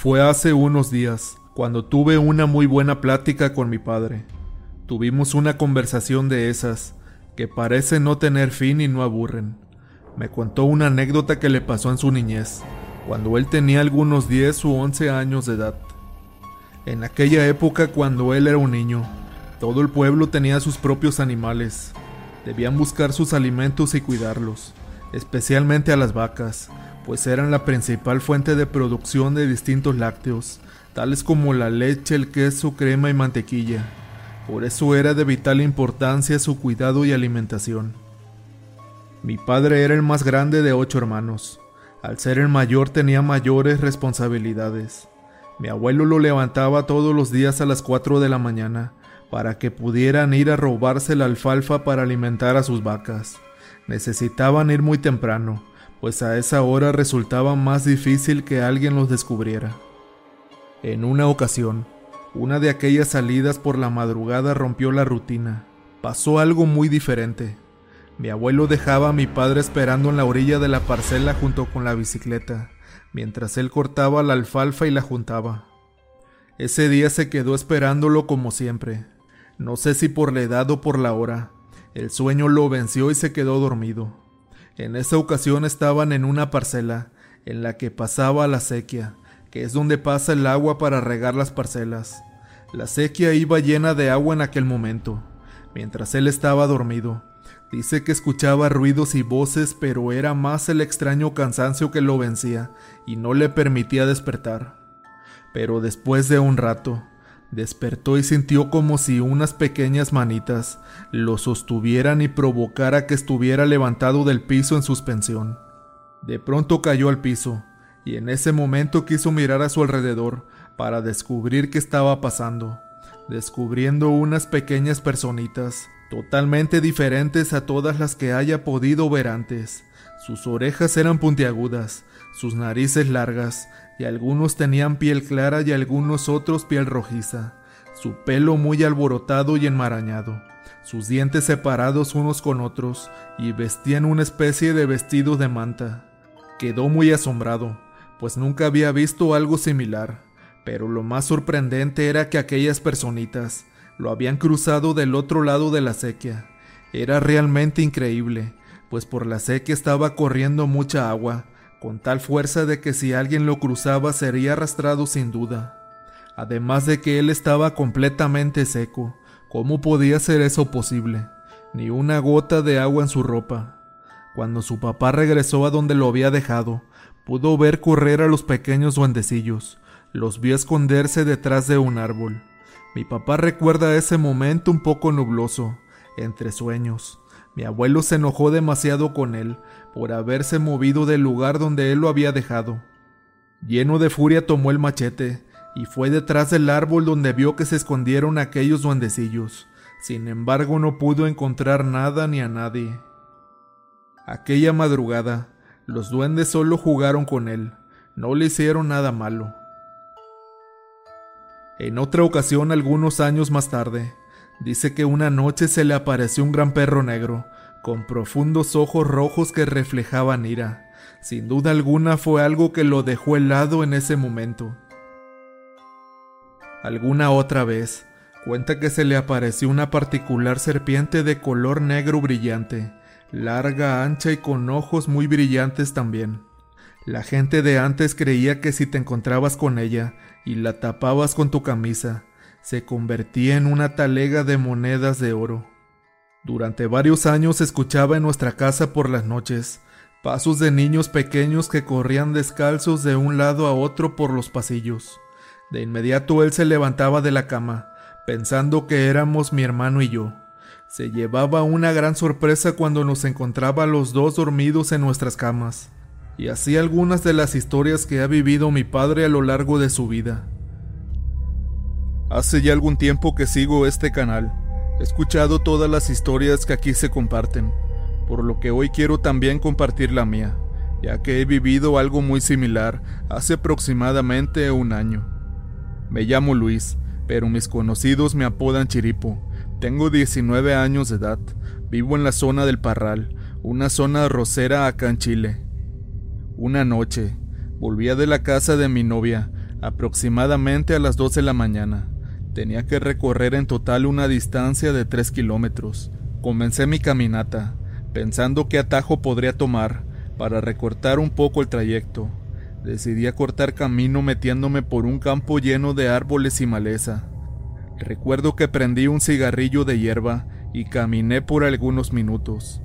Fue hace unos días, cuando tuve una muy buena plática con mi padre. Tuvimos una conversación de esas, que parecen no tener fin y no aburren. Me contó una anécdota que le pasó en su niñez, cuando él tenía algunos 10 u 11 años de edad. En aquella época, cuando él era un niño, todo el pueblo tenía sus propios animales. Debían buscar sus alimentos y cuidarlos, especialmente a las vacas, pues eran la principal fuente de producción de distintos lácteos, tales como la leche, el queso, crema y mantequilla. Por eso era de vital importancia su cuidado y alimentación. Mi padre era el más grande de ocho hermanos. Al ser el mayor tenía mayores responsabilidades. Mi abuelo lo levantaba todos los días a las 4 de la mañana para que pudieran ir a robarse la alfalfa para alimentar a sus vacas. Necesitaban ir muy temprano, pues a esa hora resultaba más difícil que alguien los descubriera. En una ocasión, una de aquellas salidas por la madrugada rompió la rutina. Pasó algo muy diferente. Mi abuelo dejaba a mi padre esperando en la orilla de la parcela junto con la bicicleta, mientras él cortaba la alfalfa y la juntaba. Ese día se quedó esperándolo como siempre. No sé si por la edad o por la hora. El sueño lo venció y se quedó dormido. En esa ocasión estaban en una parcela en la que pasaba la sequía, que es donde pasa el agua para regar las parcelas. La sequía iba llena de agua en aquel momento, mientras él estaba dormido. Dice que escuchaba ruidos y voces, pero era más el extraño cansancio que lo vencía y no le permitía despertar. Pero después de un rato, Despertó y sintió como si unas pequeñas manitas lo sostuvieran y provocara que estuviera levantado del piso en suspensión. De pronto cayó al piso, y en ese momento quiso mirar a su alrededor para descubrir qué estaba pasando, descubriendo unas pequeñas personitas, totalmente diferentes a todas las que haya podido ver antes. Sus orejas eran puntiagudas, sus narices largas, y algunos tenían piel clara y algunos otros piel rojiza, su pelo muy alborotado y enmarañado, sus dientes separados unos con otros, y vestían una especie de vestido de manta. Quedó muy asombrado, pues nunca había visto algo similar, pero lo más sorprendente era que aquellas personitas lo habían cruzado del otro lado de la sequía. Era realmente increíble, pues por la sequía estaba corriendo mucha agua, con tal fuerza de que si alguien lo cruzaba sería arrastrado sin duda. Además de que él estaba completamente seco, ¿cómo podía ser eso posible? Ni una gota de agua en su ropa. Cuando su papá regresó a donde lo había dejado, pudo ver correr a los pequeños duendecillos, los vio esconderse detrás de un árbol. Mi papá recuerda ese momento un poco nubloso, entre sueños. Mi abuelo se enojó demasiado con él por haberse movido del lugar donde él lo había dejado. Lleno de furia tomó el machete y fue detrás del árbol donde vio que se escondieron aquellos duendecillos. Sin embargo, no pudo encontrar nada ni a nadie. Aquella madrugada, los duendes solo jugaron con él, no le hicieron nada malo. En otra ocasión, algunos años más tarde, Dice que una noche se le apareció un gran perro negro, con profundos ojos rojos que reflejaban ira. Sin duda alguna fue algo que lo dejó helado en ese momento. Alguna otra vez, cuenta que se le apareció una particular serpiente de color negro brillante, larga, ancha y con ojos muy brillantes también. La gente de antes creía que si te encontrabas con ella y la tapabas con tu camisa, se convertía en una talega de monedas de oro. Durante varios años escuchaba en nuestra casa por las noches pasos de niños pequeños que corrían descalzos de un lado a otro por los pasillos. De inmediato él se levantaba de la cama, pensando que éramos mi hermano y yo. Se llevaba una gran sorpresa cuando nos encontraba los dos dormidos en nuestras camas, y así algunas de las historias que ha vivido mi padre a lo largo de su vida. Hace ya algún tiempo que sigo este canal. He escuchado todas las historias que aquí se comparten, por lo que hoy quiero también compartir la mía, ya que he vivido algo muy similar hace aproximadamente un año. Me llamo Luis, pero mis conocidos me apodan Chiripo. Tengo 19 años de edad, vivo en la zona del Parral, una zona rosera acá en Chile. Una noche, volvía de la casa de mi novia, aproximadamente a las 2 de la mañana. Tenía que recorrer en total una distancia de 3 kilómetros. Comencé mi caminata, pensando qué atajo podría tomar para recortar un poco el trayecto. Decidí cortar camino metiéndome por un campo lleno de árboles y maleza. Recuerdo que prendí un cigarrillo de hierba y caminé por algunos minutos.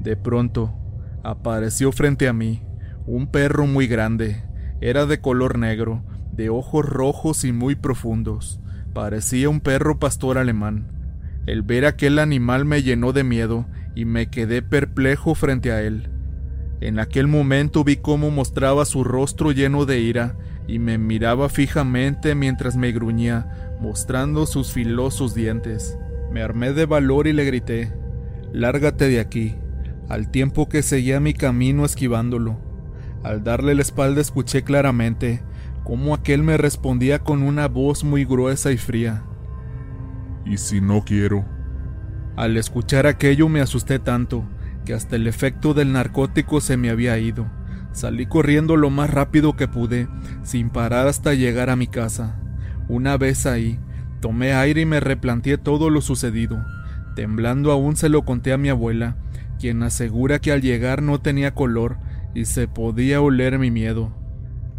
De pronto, apareció frente a mí un perro muy grande. Era de color negro, de ojos rojos y muy profundos. Parecía un perro pastor alemán. El ver aquel animal me llenó de miedo y me quedé perplejo frente a él. En aquel momento vi cómo mostraba su rostro lleno de ira y me miraba fijamente mientras me gruñía, mostrando sus filosos dientes. Me armé de valor y le grité, Lárgate de aquí, al tiempo que seguía mi camino esquivándolo. Al darle la espalda escuché claramente cómo aquel me respondía con una voz muy gruesa y fría. ¿Y si no quiero? Al escuchar aquello me asusté tanto que hasta el efecto del narcótico se me había ido. Salí corriendo lo más rápido que pude, sin parar hasta llegar a mi casa. Una vez ahí, tomé aire y me replanteé todo lo sucedido. Temblando aún se lo conté a mi abuela, quien asegura que al llegar no tenía color y se podía oler mi miedo.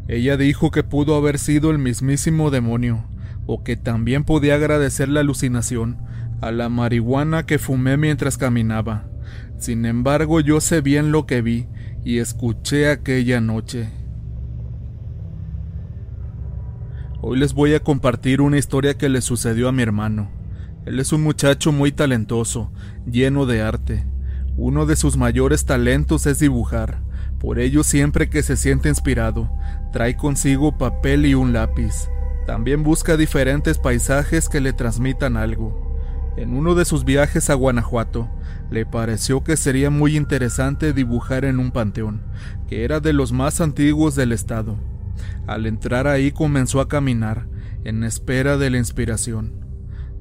Ella dijo que pudo haber sido el mismísimo demonio, o que también podía agradecer la alucinación a la marihuana que fumé mientras caminaba. Sin embargo, yo sé bien lo que vi y escuché aquella noche. Hoy les voy a compartir una historia que le sucedió a mi hermano. Él es un muchacho muy talentoso, lleno de arte. Uno de sus mayores talentos es dibujar. Por ello, siempre que se siente inspirado, trae consigo papel y un lápiz. También busca diferentes paisajes que le transmitan algo. En uno de sus viajes a Guanajuato, le pareció que sería muy interesante dibujar en un panteón, que era de los más antiguos del estado. Al entrar ahí comenzó a caminar, en espera de la inspiración.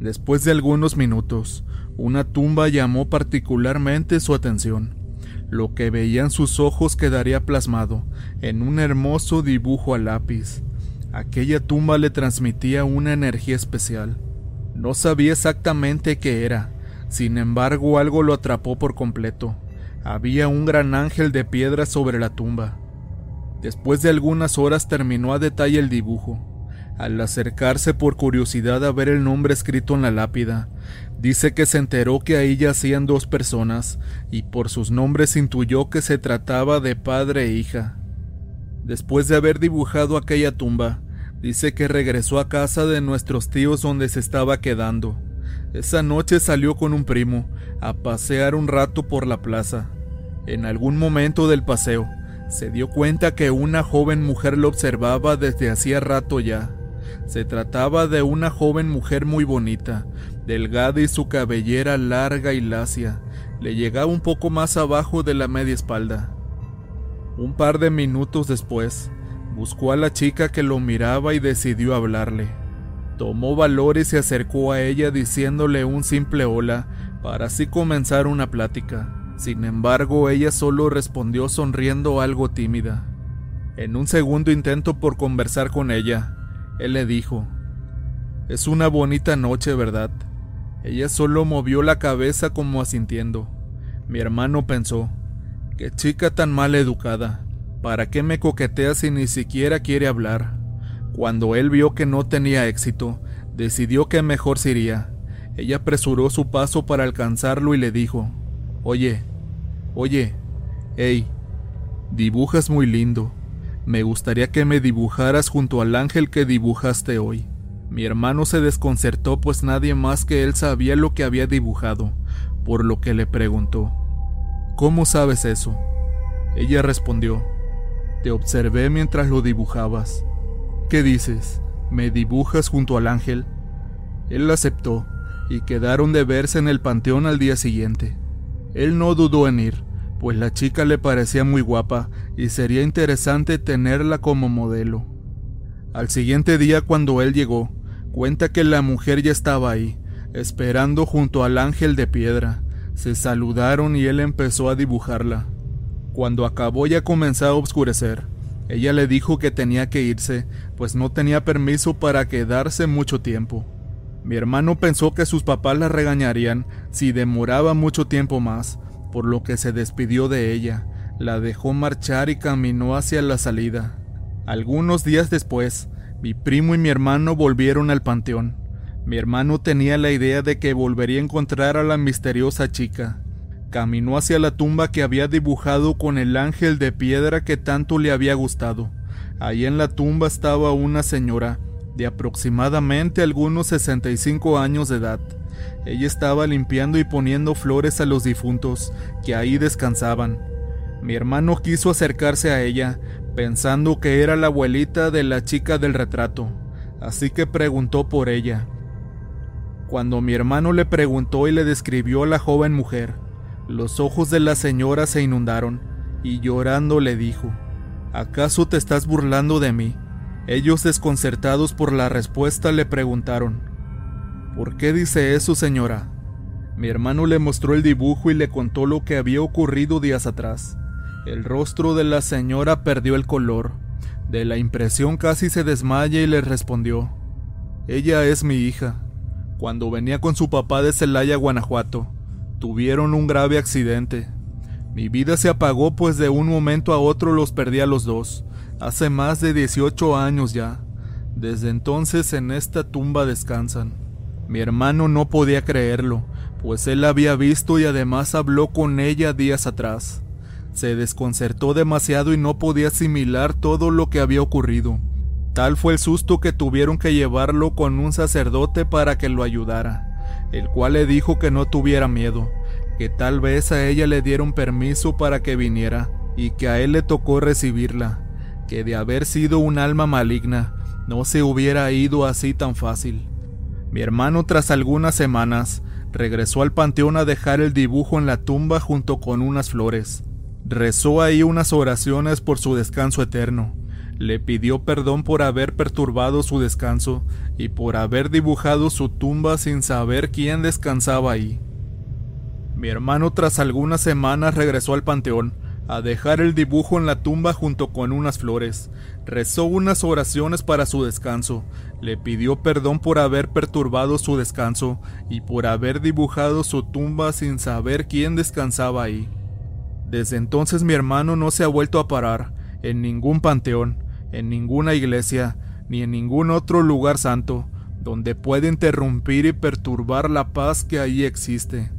Después de algunos minutos, una tumba llamó particularmente su atención. Lo que veían sus ojos quedaría plasmado en un hermoso dibujo a lápiz. Aquella tumba le transmitía una energía especial. No sabía exactamente qué era, sin embargo, algo lo atrapó por completo. Había un gran ángel de piedra sobre la tumba. Después de algunas horas terminó a detalle el dibujo. Al acercarse por curiosidad a ver el nombre escrito en la lápida, dice que se enteró que ahí yacían dos personas y por sus nombres intuyó que se trataba de padre e hija. Después de haber dibujado aquella tumba, dice que regresó a casa de nuestros tíos donde se estaba quedando. Esa noche salió con un primo a pasear un rato por la plaza. En algún momento del paseo, se dio cuenta que una joven mujer lo observaba desde hacía rato ya. Se trataba de una joven mujer muy bonita, delgada y su cabellera larga y lacia, le llegaba un poco más abajo de la media espalda. Un par de minutos después, buscó a la chica que lo miraba y decidió hablarle. Tomó valor y se acercó a ella diciéndole un simple hola para así comenzar una plática. Sin embargo, ella solo respondió sonriendo algo tímida. En un segundo intento por conversar con ella, él le dijo, Es una bonita noche, ¿verdad? Ella solo movió la cabeza como asintiendo. Mi hermano pensó, Qué chica tan mal educada. ¿Para qué me coquetea si ni siquiera quiere hablar? Cuando él vio que no tenía éxito, decidió que mejor se iría. Ella apresuró su paso para alcanzarlo y le dijo, Oye, oye, hey, dibujas muy lindo. Me gustaría que me dibujaras junto al ángel que dibujaste hoy. Mi hermano se desconcertó pues nadie más que él sabía lo que había dibujado, por lo que le preguntó, ¿Cómo sabes eso? Ella respondió, Te observé mientras lo dibujabas. ¿Qué dices? ¿Me dibujas junto al ángel? Él aceptó, y quedaron de verse en el panteón al día siguiente. Él no dudó en ir, pues la chica le parecía muy guapa y sería interesante tenerla como modelo. Al siguiente día cuando él llegó, cuenta que la mujer ya estaba ahí, esperando junto al ángel de piedra. Se saludaron y él empezó a dibujarla. Cuando acabó ya comenzó a oscurecer. Ella le dijo que tenía que irse pues no tenía permiso para quedarse mucho tiempo. Mi hermano pensó que sus papás la regañarían si demoraba mucho tiempo más, por lo que se despidió de ella, la dejó marchar y caminó hacia la salida. Algunos días después, mi primo y mi hermano volvieron al panteón. Mi hermano tenía la idea de que volvería a encontrar a la misteriosa chica. Caminó hacia la tumba que había dibujado con el ángel de piedra que tanto le había gustado. Ahí en la tumba estaba una señora, de aproximadamente algunos 65 años de edad. Ella estaba limpiando y poniendo flores a los difuntos que ahí descansaban. Mi hermano quiso acercarse a ella, pensando que era la abuelita de la chica del retrato, así que preguntó por ella. Cuando mi hermano le preguntó y le describió a la joven mujer, los ojos de la señora se inundaron y llorando le dijo, ¿acaso te estás burlando de mí? Ellos desconcertados por la respuesta le preguntaron, ¿por qué dice eso señora? Mi hermano le mostró el dibujo y le contó lo que había ocurrido días atrás. El rostro de la señora perdió el color. De la impresión casi se desmaya y le respondió, Ella es mi hija. Cuando venía con su papá de Celaya, Guanajuato, tuvieron un grave accidente. Mi vida se apagó pues de un momento a otro los perdí a los dos. Hace más de 18 años ya. Desde entonces en esta tumba descansan. Mi hermano no podía creerlo, pues él la había visto y además habló con ella días atrás. Se desconcertó demasiado y no podía asimilar todo lo que había ocurrido. Tal fue el susto que tuvieron que llevarlo con un sacerdote para que lo ayudara, el cual le dijo que no tuviera miedo, que tal vez a ella le dieron permiso para que viniera, y que a él le tocó recibirla, que de haber sido un alma maligna, no se hubiera ido así tan fácil. Mi hermano tras algunas semanas regresó al panteón a dejar el dibujo en la tumba junto con unas flores. Rezó ahí unas oraciones por su descanso eterno. Le pidió perdón por haber perturbado su descanso y por haber dibujado su tumba sin saber quién descansaba ahí. Mi hermano tras algunas semanas regresó al panteón a dejar el dibujo en la tumba junto con unas flores. Rezó unas oraciones para su descanso, le pidió perdón por haber perturbado su descanso y por haber dibujado su tumba sin saber quién descansaba ahí. Desde entonces mi hermano no se ha vuelto a parar en ningún panteón, en ninguna iglesia, ni en ningún otro lugar santo, donde puede interrumpir y perturbar la paz que ahí existe.